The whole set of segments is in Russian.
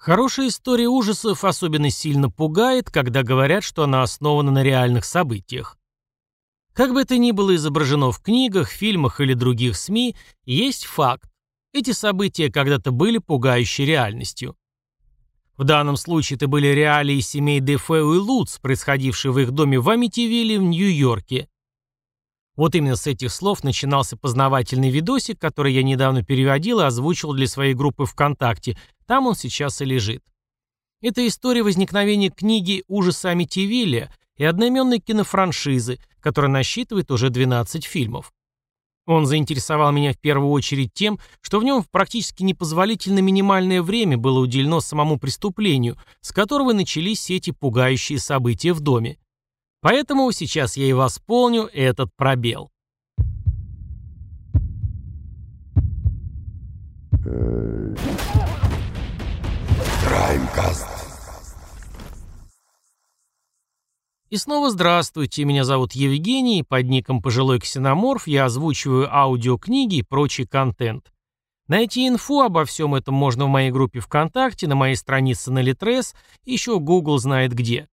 Хорошая история ужасов особенно сильно пугает, когда говорят, что она основана на реальных событиях. Как бы это ни было изображено в книгах, фильмах или других СМИ, есть факт. Эти события когда-то были пугающей реальностью. В данном случае это были реалии семей Дефео и Луц, происходившие в их доме в Амитивилле в Нью-Йорке. Вот именно с этих слов начинался познавательный видосик, который я недавно переводил и озвучил для своей группы ВКонтакте. Там он сейчас и лежит. Это история возникновения книги «Ужасы Амитивилля» и одноименной кинофраншизы, которая насчитывает уже 12 фильмов. Он заинтересовал меня в первую очередь тем, что в нем в практически непозволительно минимальное время было уделено самому преступлению, с которого начались все эти пугающие события в доме. Поэтому сейчас я и восполню этот пробел. Краймкаст. И снова здравствуйте, меня зовут Евгений, под ником Пожилой Ксеноморф я озвучиваю аудиокниги и прочий контент. Найти инфу обо всем этом можно в моей группе ВКонтакте, на моей странице на Литрес, еще Google знает где.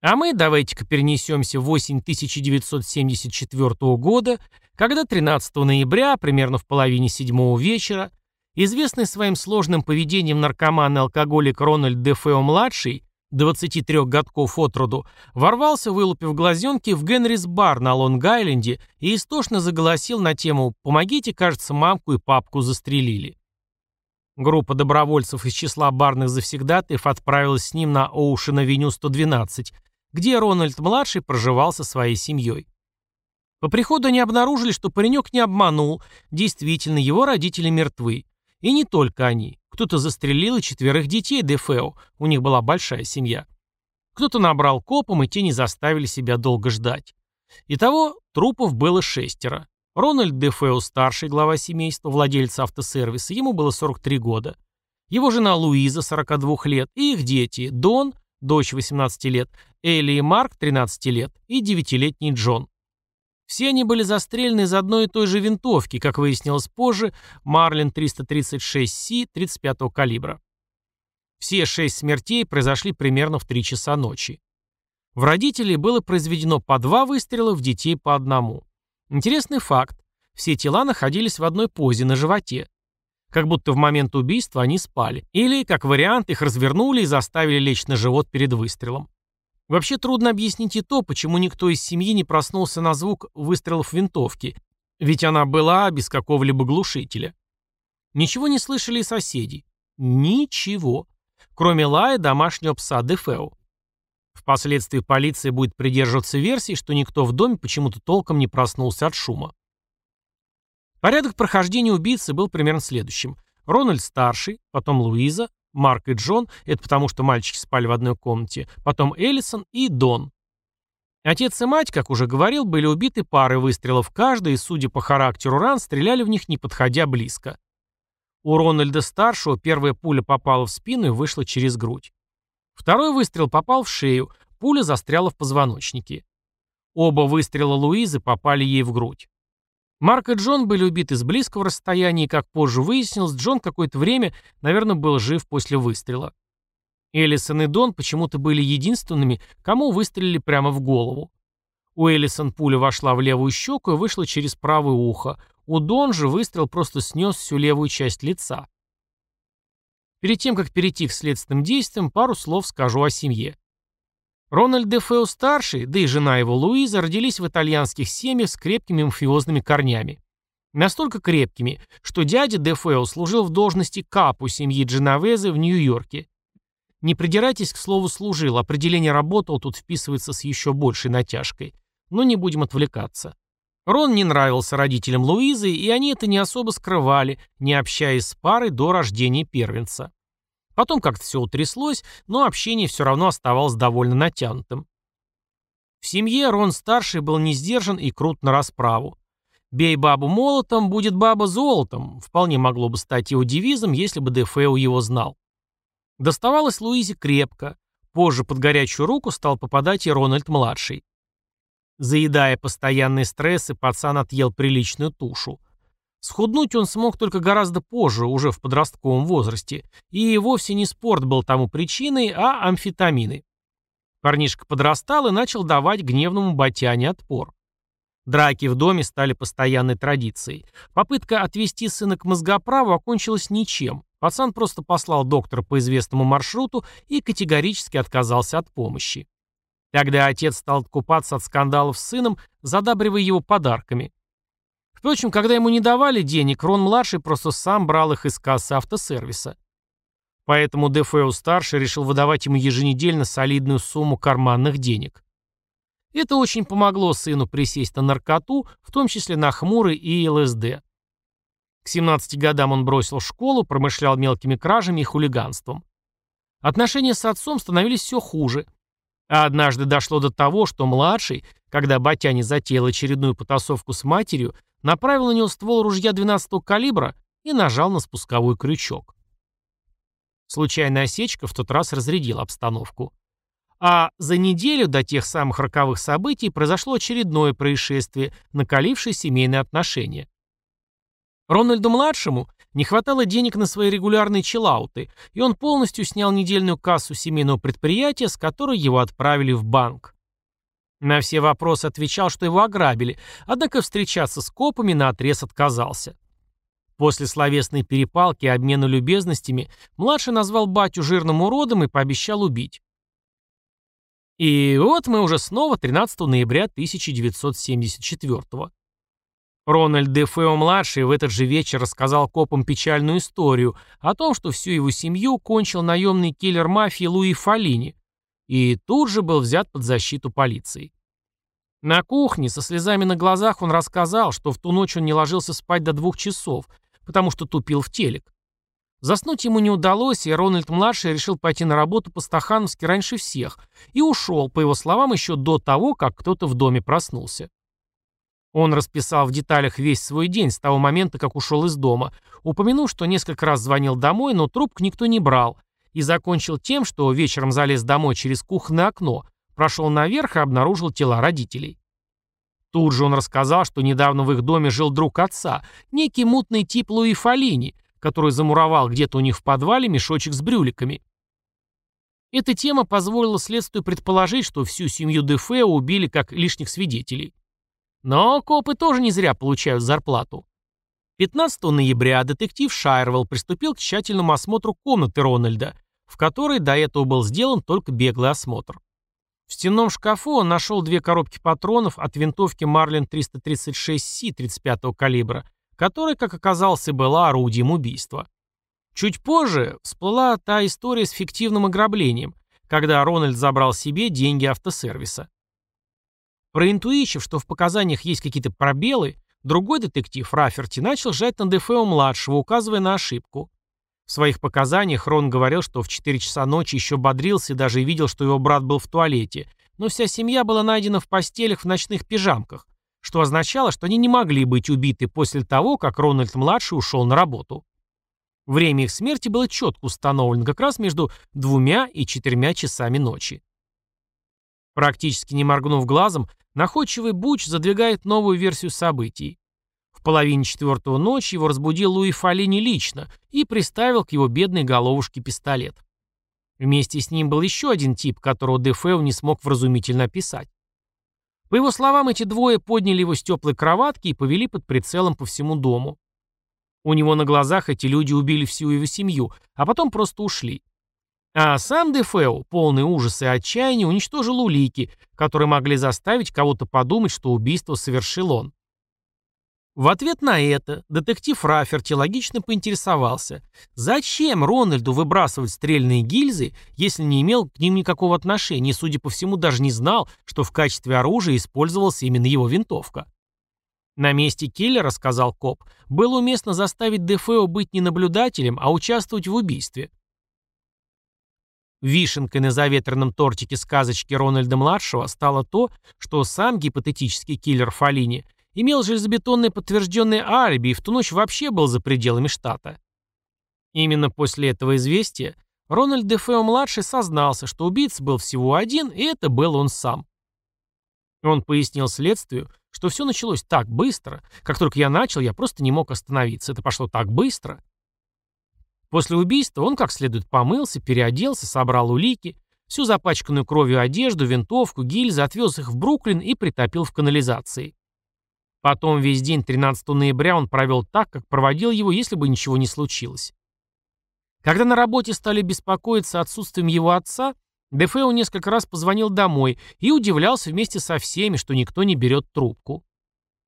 А мы давайте-ка перенесемся в осень 1974 года, когда 13 ноября, примерно в половине седьмого вечера, известный своим сложным поведением наркоман и алкоголик Рональд Дефео-младший 23 годков от роду, ворвался, вылупив глазенки, в Генрис бар на Лонг-Айленде и истошно заголосил на тему «Помогите, кажется, мамку и папку застрелили». Группа добровольцев из числа барных завсегдатаев отправилась с ним на Оушен-авеню 112, где Рональд-младший проживал со своей семьей. По приходу они обнаружили, что паренек не обманул, действительно, его родители мертвы. И не только они. Кто-то застрелил и четверых детей Дефео, у них была большая семья. Кто-то набрал копом, и те не заставили себя долго ждать. Итого трупов было шестеро. Рональд Дефео, старший глава семейства, владелец автосервиса, ему было 43 года. Его жена Луиза, 42 лет, и их дети, Дон, дочь 18 лет, Элли и Марк, 13 лет, и 9-летний Джон. Все они были застрелены из одной и той же винтовки, как выяснилось позже, Марлин 336С 35-го калибра. Все шесть смертей произошли примерно в 3 часа ночи. В родителей было произведено по два выстрела, в детей по одному. Интересный факт. Все тела находились в одной позе на животе. Как будто в момент убийства они спали. Или, как вариант, их развернули и заставили лечь на живот перед выстрелом. Вообще трудно объяснить и то, почему никто из семьи не проснулся на звук выстрелов винтовки, ведь она была без какого-либо глушителя. Ничего не слышали и соседи. Ничего. Кроме лая домашнего пса Дефео. Впоследствии полиция будет придерживаться версии, что никто в доме почему-то толком не проснулся от шума. Порядок прохождения убийцы был примерно следующим. Рональд старший, потом Луиза, Марк и Джон, это потому что мальчики спали в одной комнате, потом Эллисон и Дон. Отец и мать, как уже говорил, были убиты парой выстрелов каждый, и, судя по характеру ран, стреляли в них не подходя близко. У Рональда-старшего первая пуля попала в спину и вышла через грудь. Второй выстрел попал в шею, пуля застряла в позвоночнике. Оба выстрела Луизы попали ей в грудь. Марк и Джон были убиты с близкого расстояния, и, как позже выяснилось, Джон какое-то время, наверное, был жив после выстрела. Эллисон и Дон почему-то были единственными, кому выстрелили прямо в голову. У Эллисон пуля вошла в левую щеку и вышла через правое ухо. У Дон же выстрел просто снес всю левую часть лица. Перед тем, как перейти к следственным действиям, пару слов скажу о семье. Рональд Дефео-старший, да и жена его Луиза родились в итальянских семьях с крепкими мафиозными корнями. Настолько крепкими, что дядя Дефео служил в должности капу семьи Дженовезе в Нью-Йорке. Не придирайтесь к слову «служил», определение «работал» тут вписывается с еще большей натяжкой. Но не будем отвлекаться. Рон не нравился родителям Луизы, и они это не особо скрывали, не общаясь с парой до рождения первенца. Потом как-то все утряслось, но общение все равно оставалось довольно натянутым. В семье Рон-старший был не сдержан и крут на расправу. «Бей бабу молотом, будет баба золотом» вполне могло бы стать его девизом, если бы Дефео его знал. Доставалось Луизе крепко. Позже под горячую руку стал попадать и Рональд-младший. Заедая постоянные стрессы, пацан отъел приличную тушу. Схуднуть он смог только гораздо позже, уже в подростковом возрасте, и вовсе не спорт был тому причиной, а амфетамины. Парнишка подрастал и начал давать гневному Батяне отпор. Драки в доме стали постоянной традицией. Попытка отвести сына к мозгоправу окончилась ничем. Пацан просто послал доктора по известному маршруту и категорически отказался от помощи. Тогда отец стал откупаться от скандалов с сыном, задабривая его подарками. Впрочем, когда ему не давали денег, Рон-младший просто сам брал их из кассы автосервиса. Поэтому Дефео-старший решил выдавать ему еженедельно солидную сумму карманных денег. Это очень помогло сыну присесть на наркоту, в том числе на хмурый и ЛСД. К 17 годам он бросил школу, промышлял мелкими кражами и хулиганством. Отношения с отцом становились все хуже. А однажды дошло до того, что младший, когда Батяне затеял очередную потасовку с матерью, направил на него ствол ружья 12-го калибра и нажал на спусковой крючок. Случайная осечка в тот раз разрядила обстановку. А за неделю до тех самых роковых событий произошло очередное происшествие, накалившее семейные отношения. Рональду-младшему не хватало денег на свои регулярные чиллауты, и он полностью снял недельную кассу семейного предприятия, с которой его отправили в банк. На все вопросы отвечал, что его ограбили, однако встречаться с копами наотрез отказался. После словесной перепалки и обмена любезностями младший назвал батю жирным уродом и пообещал убить. И вот мы уже снова 13 ноября 1974 -го. Рональд Дефео-младший в этот же вечер рассказал копам печальную историю о том, что всю его семью кончил наемный киллер мафии Луи Фалини, и тут же был взят под защиту полиции. На кухне со слезами на глазах он рассказал, что в ту ночь он не ложился спать до двух часов, потому что тупил в телек. Заснуть ему не удалось, и Рональд-младший решил пойти на работу по-стахановски раньше всех и ушел, по его словам, еще до того, как кто-то в доме проснулся. Он расписал в деталях весь свой день с того момента, как ушел из дома, упомянув, что несколько раз звонил домой, но трубку никто не брал, и закончил тем, что вечером залез домой через кухонное окно, прошел наверх и обнаружил тела родителей. Тут же он рассказал, что недавно в их доме жил друг отца, некий мутный тип Луи Фалини, который замуровал где-то у них в подвале мешочек с брюликами. Эта тема позволила следствию предположить, что всю семью Дефео убили как лишних свидетелей. Но копы тоже не зря получают зарплату. 15 ноября детектив Шайервелл приступил к тщательному осмотру комнаты Рональда, в которой до этого был сделан только беглый осмотр. В стенном шкафу он нашел две коробки патронов от винтовки Марлин 336С 35-го калибра, которая, как оказалось, и была орудием убийства. Чуть позже всплыла та история с фиктивным ограблением, когда Рональд забрал себе деньги автосервиса. Проинтуичив, что в показаниях есть какие-то пробелы, другой детектив, Раферти, начал жать на ДФО-младшего, указывая на ошибку. В своих показаниях Рон говорил, что в 4 часа ночи еще бодрился и даже видел, что его брат был в туалете, но вся семья была найдена в постелях в ночных пижамках, что означало, что они не могли быть убиты после того, как Рональд-младший ушел на работу. Время их смерти было четко установлено как раз между двумя и четырьмя часами ночи. Практически не моргнув глазом, находчивый Буч задвигает новую версию событий половине четвертого ночи его разбудил Луи Фалини лично и приставил к его бедной головушке пистолет. Вместе с ним был еще один тип, которого Дефео не смог вразумительно описать. По его словам, эти двое подняли его с теплой кроватки и повели под прицелом по всему дому. У него на глазах эти люди убили всю его семью, а потом просто ушли. А сам Дефео, полный ужаса и отчаяния, уничтожил улики, которые могли заставить кого-то подумать, что убийство совершил он. В ответ на это детектив Раферти логично поинтересовался, зачем Рональду выбрасывать стрельные гильзы, если не имел к ним никакого отношения и, судя по всему, даже не знал, что в качестве оружия использовалась именно его винтовка. На месте киллера, сказал коп, было уместно заставить Дефео быть не наблюдателем, а участвовать в убийстве. Вишенкой на заветренном тортике сказочки Рональда-младшего стало то, что сам гипотетический киллер Фалини – имел железобетонное подтвержденное алиби и в ту ночь вообще был за пределами штата. Именно после этого известия Рональд Дефео-младший сознался, что убийца был всего один, и это был он сам. Он пояснил следствию, что все началось так быстро. Как только я начал, я просто не мог остановиться. Это пошло так быстро. После убийства он как следует помылся, переоделся, собрал улики, всю запачканную кровью одежду, винтовку, гильзы, отвез их в Бруклин и притопил в канализации. Потом весь день 13 ноября он провел так, как проводил его, если бы ничего не случилось. Когда на работе стали беспокоиться отсутствием его отца, Дефео несколько раз позвонил домой и удивлялся вместе со всеми, что никто не берет трубку.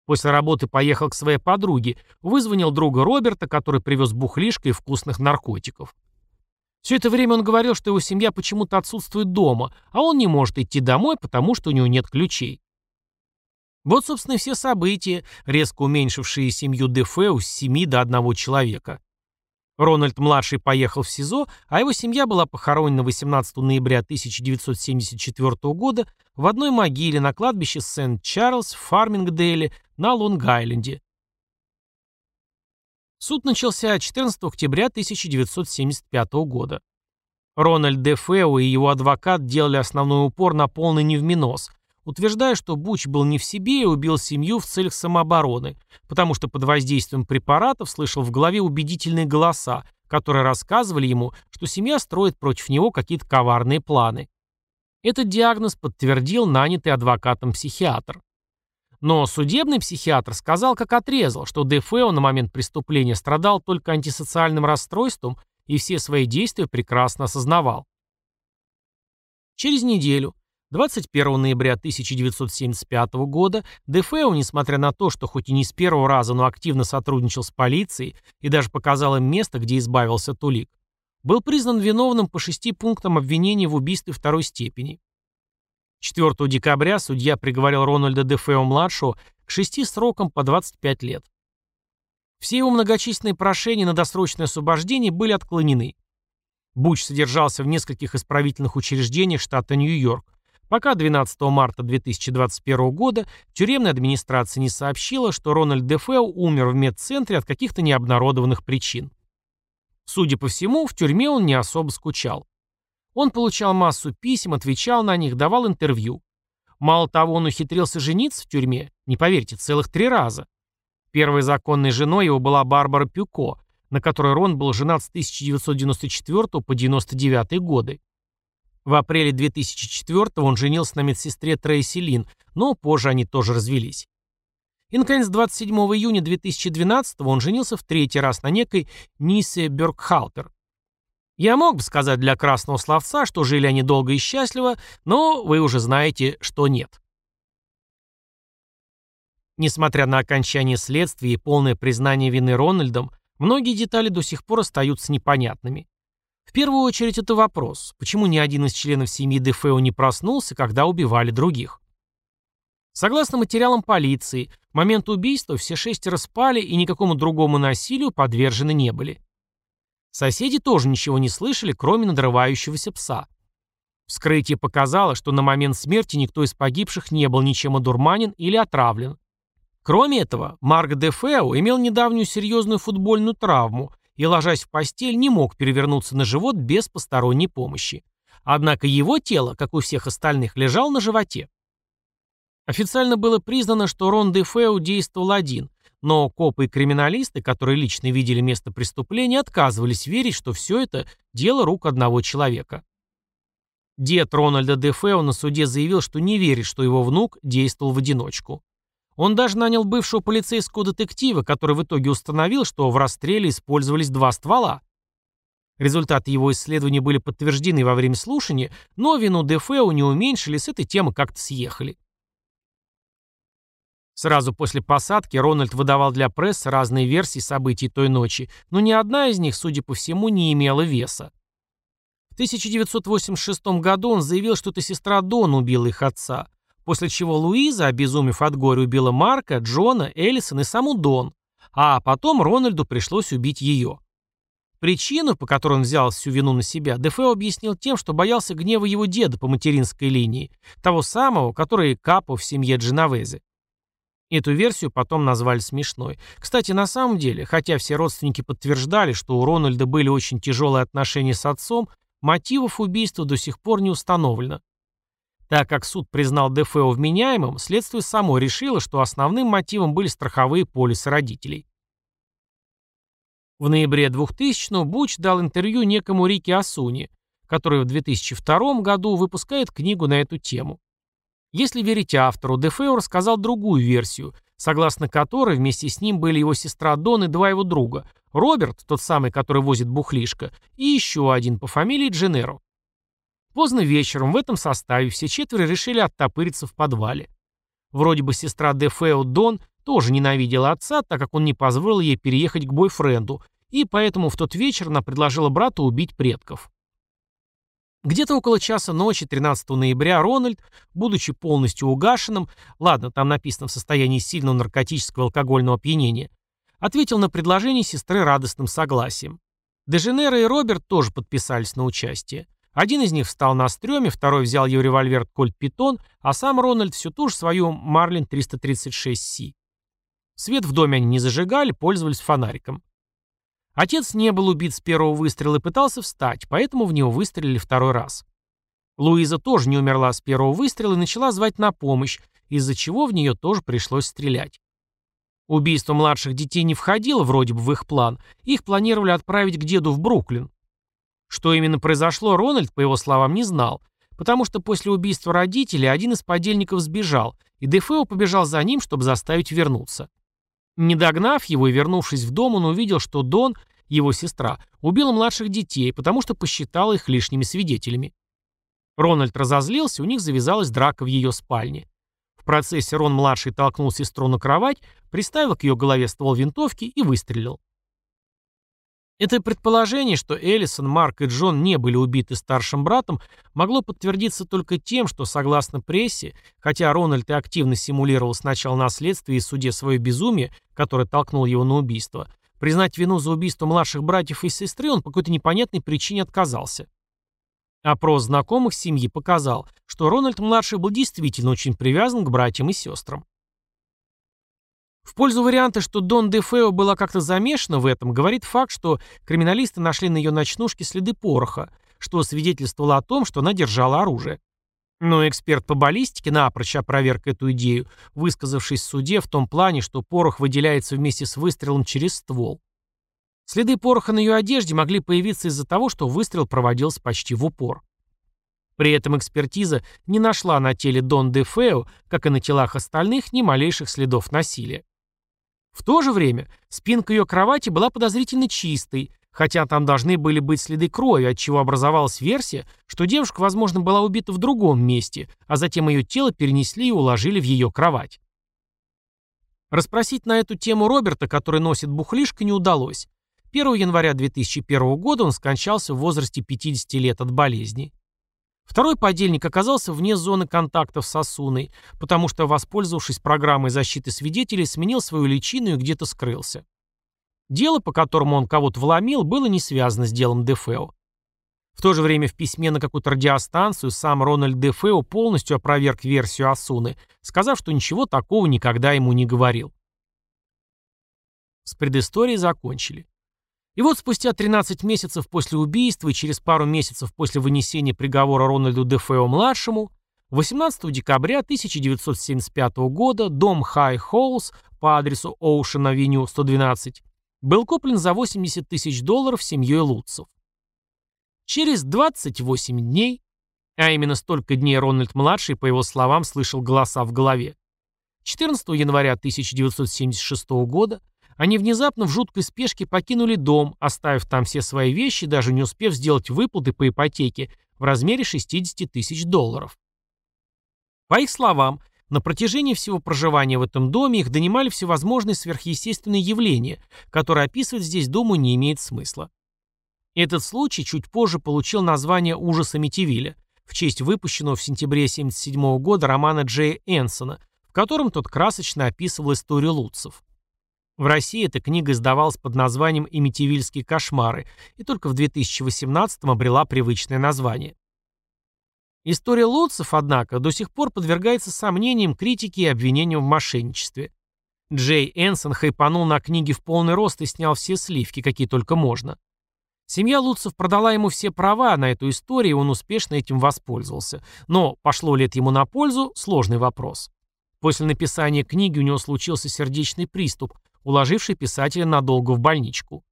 После работы поехал к своей подруге, вызвонил друга Роберта, который привез бухлишко и вкусных наркотиков. Все это время он говорил, что его семья почему-то отсутствует дома, а он не может идти домой, потому что у него нет ключей. Вот, собственно, все события, резко уменьшившие семью Дефеу с семи до одного человека. Рональд-младший поехал в СИЗО, а его семья была похоронена 18 ноября 1974 года в одной могиле на кладбище Сент-Чарльз в Фармингдейле на Лонг-Айленде. Суд начался 14 октября 1975 года. Рональд Де Фео и его адвокат делали основной упор на полный невминос, утверждая, что Буч был не в себе и убил семью в целях самообороны, потому что под воздействием препаратов слышал в голове убедительные голоса, которые рассказывали ему, что семья строит против него какие-то коварные планы. Этот диагноз подтвердил нанятый адвокатом психиатр. Но судебный психиатр сказал, как отрезал, что Дефео на момент преступления страдал только антисоциальным расстройством и все свои действия прекрасно осознавал. Через неделю 21 ноября 1975 года Дефео, несмотря на то, что хоть и не с первого раза, но активно сотрудничал с полицией и даже показал им место, где избавился Тулик, был признан виновным по шести пунктам обвинения в убийстве второй степени. 4 декабря судья приговорил Рональда Дефео-младшего к шести срокам по 25 лет. Все его многочисленные прошения на досрочное освобождение были отклонены. Буч содержался в нескольких исправительных учреждениях штата Нью-Йорк, Пока 12 марта 2021 года тюремная администрация не сообщила, что Рональд Дефео умер в медцентре от каких-то необнародованных причин. Судя по всему, в тюрьме он не особо скучал. Он получал массу писем, отвечал на них, давал интервью. Мало того, он ухитрился жениться в тюрьме, не поверьте, целых три раза. Первой законной женой его была Барбара Пюко, на которой Рон был женат с 1994 по 1999 годы. В апреле 2004 он женился на медсестре Трейси Лин, но позже они тоже развелись. И, наконец, 27 июня 2012 он женился в третий раз на некой Нисе Бергхалтер. Я мог бы сказать для красного словца, что жили они долго и счастливо, но вы уже знаете, что нет. Несмотря на окончание следствия и полное признание вины Рональдом, многие детали до сих пор остаются непонятными. В первую очередь это вопрос, почему ни один из членов семьи Дефео не проснулся, когда убивали других? Согласно материалам полиции, в момент убийства все шестеро спали и никакому другому насилию подвержены не были. Соседи тоже ничего не слышали, кроме надрывающегося пса. Вскрытие показало, что на момент смерти никто из погибших не был ничем одурманен или отравлен. Кроме этого, Марк Дефео имел недавнюю серьезную футбольную травму и, ложась в постель, не мог перевернуться на живот без посторонней помощи. Однако его тело, как у всех остальных, лежало на животе. Официально было признано, что Рон де Фео действовал один, но копы и криминалисты, которые лично видели место преступления, отказывались верить, что все это дело рук одного человека. Дед Рональда де Фео на суде заявил, что не верит, что его внук действовал в одиночку. Он даже нанял бывшего полицейского детектива, который в итоге установил, что в расстреле использовались два ствола. Результаты его исследований были подтверждены во время слушания, но вину Дефео не уменьшили, с этой темы как-то съехали. Сразу после посадки Рональд выдавал для прессы разные версии событий той ночи, но ни одна из них, судя по всему, не имела веса. В 1986 году он заявил, что это сестра Дон убила их отца, После чего Луиза, обезумев от горя, убила Марка, Джона, Эллисон и саму Дон, а потом Рональду пришлось убить ее. Причину, по которой он взял всю вину на себя, Дефео объяснил тем, что боялся гнева его деда по материнской линии, того самого, который капо в семье Дженовезе. Эту версию потом назвали смешной. Кстати, на самом деле, хотя все родственники подтверждали, что у Рональда были очень тяжелые отношения с отцом, мотивов убийства до сих пор не установлено. Так как суд признал Дефео вменяемым, следствие само решило, что основным мотивом были страховые полисы родителей. В ноябре 2000-го Буч дал интервью некому Рике Асуни, который в 2002 году выпускает книгу на эту тему. Если верить автору, Дефео рассказал другую версию, согласно которой вместе с ним были его сестра Дон и два его друга, Роберт, тот самый, который возит бухлишко, и еще один по фамилии Дженеро. Поздно вечером в этом составе все четверо решили оттопыриться в подвале. Вроде бы сестра Дефео Дон тоже ненавидела отца, так как он не позволил ей переехать к бойфренду, и поэтому в тот вечер она предложила брату убить предков. Где-то около часа ночи 13 ноября Рональд, будучи полностью угашенным, ладно, там написано в состоянии сильного наркотического алкогольного опьянения, ответил на предложение сестры радостным согласием. Деженера и Роберт тоже подписались на участие. Один из них встал на стреме, второй взял ее револьвер Кольт Питон, а сам Рональд всю ту же свою Марлин 336С. Свет в доме они не зажигали, пользовались фонариком. Отец не был убит с первого выстрела и пытался встать, поэтому в него выстрелили второй раз. Луиза тоже не умерла с первого выстрела и начала звать на помощь, из-за чего в нее тоже пришлось стрелять. Убийство младших детей не входило вроде бы в их план, их планировали отправить к деду в Бруклин. Что именно произошло, Рональд, по его словам, не знал, потому что после убийства родителей один из подельников сбежал, и Дефео побежал за ним, чтобы заставить вернуться. Не догнав его и вернувшись в дом, он увидел, что Дон, его сестра, убила младших детей, потому что посчитала их лишними свидетелями. Рональд разозлился, у них завязалась драка в ее спальне. В процессе Рон-младший толкнул сестру на кровать, приставил к ее голове ствол винтовки и выстрелил. Это предположение, что Эллисон, Марк и Джон не были убиты старшим братом, могло подтвердиться только тем, что, согласно прессе, хотя Рональд и активно симулировал сначала на следствии и суде свое безумие, которое толкнуло его на убийство, признать вину за убийство младших братьев и сестры он по какой-то непонятной причине отказался. Опрос знакомых семьи показал, что Рональд-младший был действительно очень привязан к братьям и сестрам. В пользу варианта, что Дон де Фео была как-то замешана в этом, говорит факт, что криминалисты нашли на ее ночнушке следы пороха, что свидетельствовало о том, что она держала оружие. Но эксперт по баллистике напрочь опроверг эту идею, высказавшись в суде в том плане, что порох выделяется вместе с выстрелом через ствол. Следы пороха на ее одежде могли появиться из-за того, что выстрел проводился почти в упор. При этом экспертиза не нашла на теле Дон де Фео, как и на телах остальных, ни малейших следов насилия. В то же время спинка ее кровати была подозрительно чистой, хотя там должны были быть следы крови, от чего образовалась версия, что девушка, возможно, была убита в другом месте, а затем ее тело перенесли и уложили в ее кровать. Расспросить на эту тему Роберта, который носит бухлишко, не удалось. 1 января 2001 года он скончался в возрасте 50 лет от болезни. Второй подельник оказался вне зоны контактов с Асуной, потому что, воспользовавшись программой защиты свидетелей, сменил свою личину и где-то скрылся. Дело, по которому он кого-то вломил, было не связано с делом Дефео. В то же время в письме на какую-то радиостанцию сам Рональд Дефео полностью опроверг версию Асуны, сказав, что ничего такого никогда ему не говорил. С предысторией закончили. И вот спустя 13 месяцев после убийства и через пару месяцев после вынесения приговора Рональду Дефео-младшему, 18 декабря 1975 года дом Хай Холлс по адресу Оушен-авеню 112 был куплен за 80 тысяч долларов семьей Лутцев. Через 28 дней, а именно столько дней Рональд-младший, по его словам, слышал голоса в голове, 14 января 1976 года они внезапно в жуткой спешке покинули дом, оставив там все свои вещи, даже не успев сделать выплаты по ипотеке в размере 60 тысяч долларов. По их словам, на протяжении всего проживания в этом доме их донимали всевозможные сверхъестественные явления, которые описывать здесь, думаю, не имеет смысла. Этот случай чуть позже получил название «Ужаса Митивиля» в честь выпущенного в сентябре 1977 года романа Джея Энсона, в котором тот красочно описывал историю лутцев. В России эта книга издавалась под названием «Имитивильские кошмары» и только в 2018-м обрела привычное название. История лотцев, однако, до сих пор подвергается сомнениям, критике и обвинениям в мошенничестве. Джей Энсон хайпанул на книге в полный рост и снял все сливки, какие только можно. Семья Луцев продала ему все права на эту историю, и он успешно этим воспользовался. Но пошло ли это ему на пользу – сложный вопрос. После написания книги у него случился сердечный приступ, уложивший писателя надолго в больничку.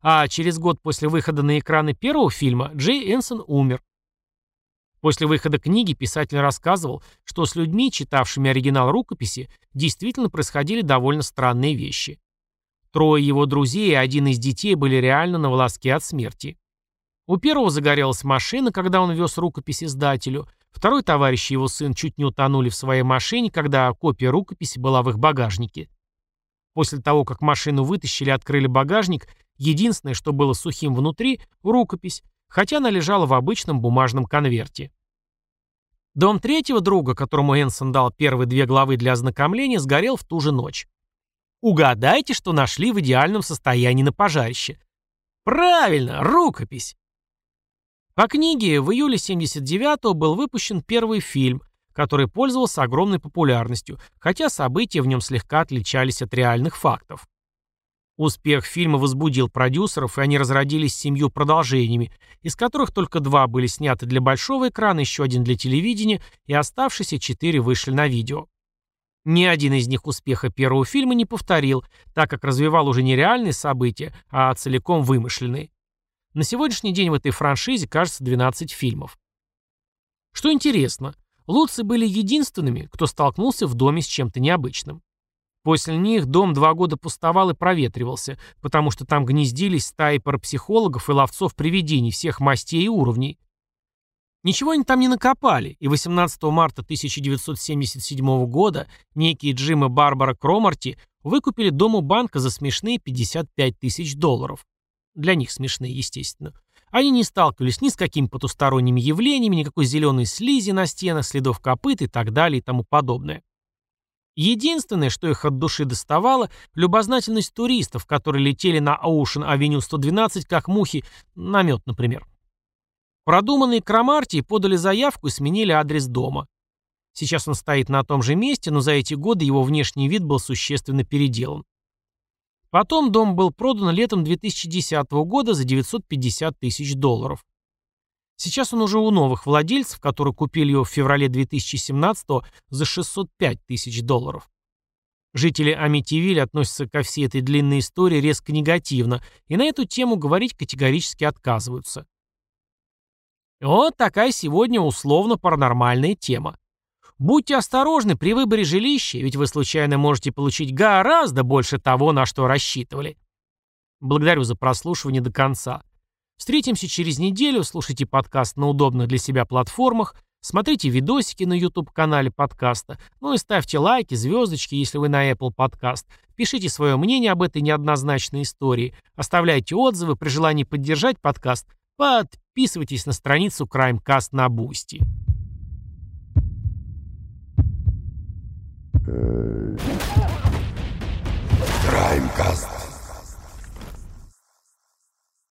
А через год после выхода на экраны первого фильма Джей Энсон умер. После выхода книги писатель рассказывал, что с людьми, читавшими оригинал рукописи, действительно происходили довольно странные вещи. Трое его друзей и один из детей были реально на волоске от смерти. У первого загорелась машина, когда он вез рукопись издателю. Второй товарищ и его сын чуть не утонули в своей машине, когда копия рукописи была в их багажнике. После того, как машину вытащили и открыли багажник, единственное, что было сухим внутри – рукопись, хотя она лежала в обычном бумажном конверте. Дом третьего друга, которому Энсон дал первые две главы для ознакомления, сгорел в ту же ночь. Угадайте, что нашли в идеальном состоянии на пожарище. Правильно, рукопись. По книге в июле 79-го был выпущен первый фильм, который пользовался огромной популярностью, хотя события в нем слегка отличались от реальных фактов. Успех фильма возбудил продюсеров, и они разродились семью продолжениями, из которых только два были сняты для большого экрана, еще один для телевидения, и оставшиеся четыре вышли на видео. Ни один из них успеха первого фильма не повторил, так как развивал уже не реальные события, а целиком вымышленные. На сегодняшний день в этой франшизе, кажется, 12 фильмов. Что интересно, Луцы были единственными, кто столкнулся в доме с чем-то необычным. После них дом два года пустовал и проветривался, потому что там гнездились стаи парапсихологов и ловцов привидений всех мастей и уровней, Ничего они там не накопали, и 18 марта 1977 года некие Джим и Барбара Кромарти выкупили дом у банка за смешные 55 тысяч долларов. Для них смешные, естественно. Они не сталкивались ни с какими потусторонними явлениями, никакой зеленой слизи на стенах, следов копыт и так далее и тому подобное. Единственное, что их от души доставало, любознательность туристов, которые летели на Avenue 112 как мухи, на мед, например. Продуманные Кромартии подали заявку и сменили адрес дома. Сейчас он стоит на том же месте, но за эти годы его внешний вид был существенно переделан. Потом дом был продан летом 2010 года за 950 тысяч долларов. Сейчас он уже у новых владельцев, которые купили его в феврале 2017 за 605 тысяч долларов. Жители Амитивилля относятся ко всей этой длинной истории резко негативно и на эту тему говорить категорически отказываются. Вот такая сегодня условно-паранормальная тема. Будьте осторожны при выборе жилища, ведь вы случайно можете получить гораздо больше того, на что рассчитывали. Благодарю за прослушивание до конца. Встретимся через неделю, слушайте подкаст на удобных для себя платформах, смотрите видосики на YouTube-канале подкаста, ну и ставьте лайки, звездочки, если вы на Apple Podcast. Пишите свое мнение об этой неоднозначной истории, оставляйте отзывы, при желании поддержать подкаст – Подписывайтесь на страницу Crimecast на Boosty. Crimecast.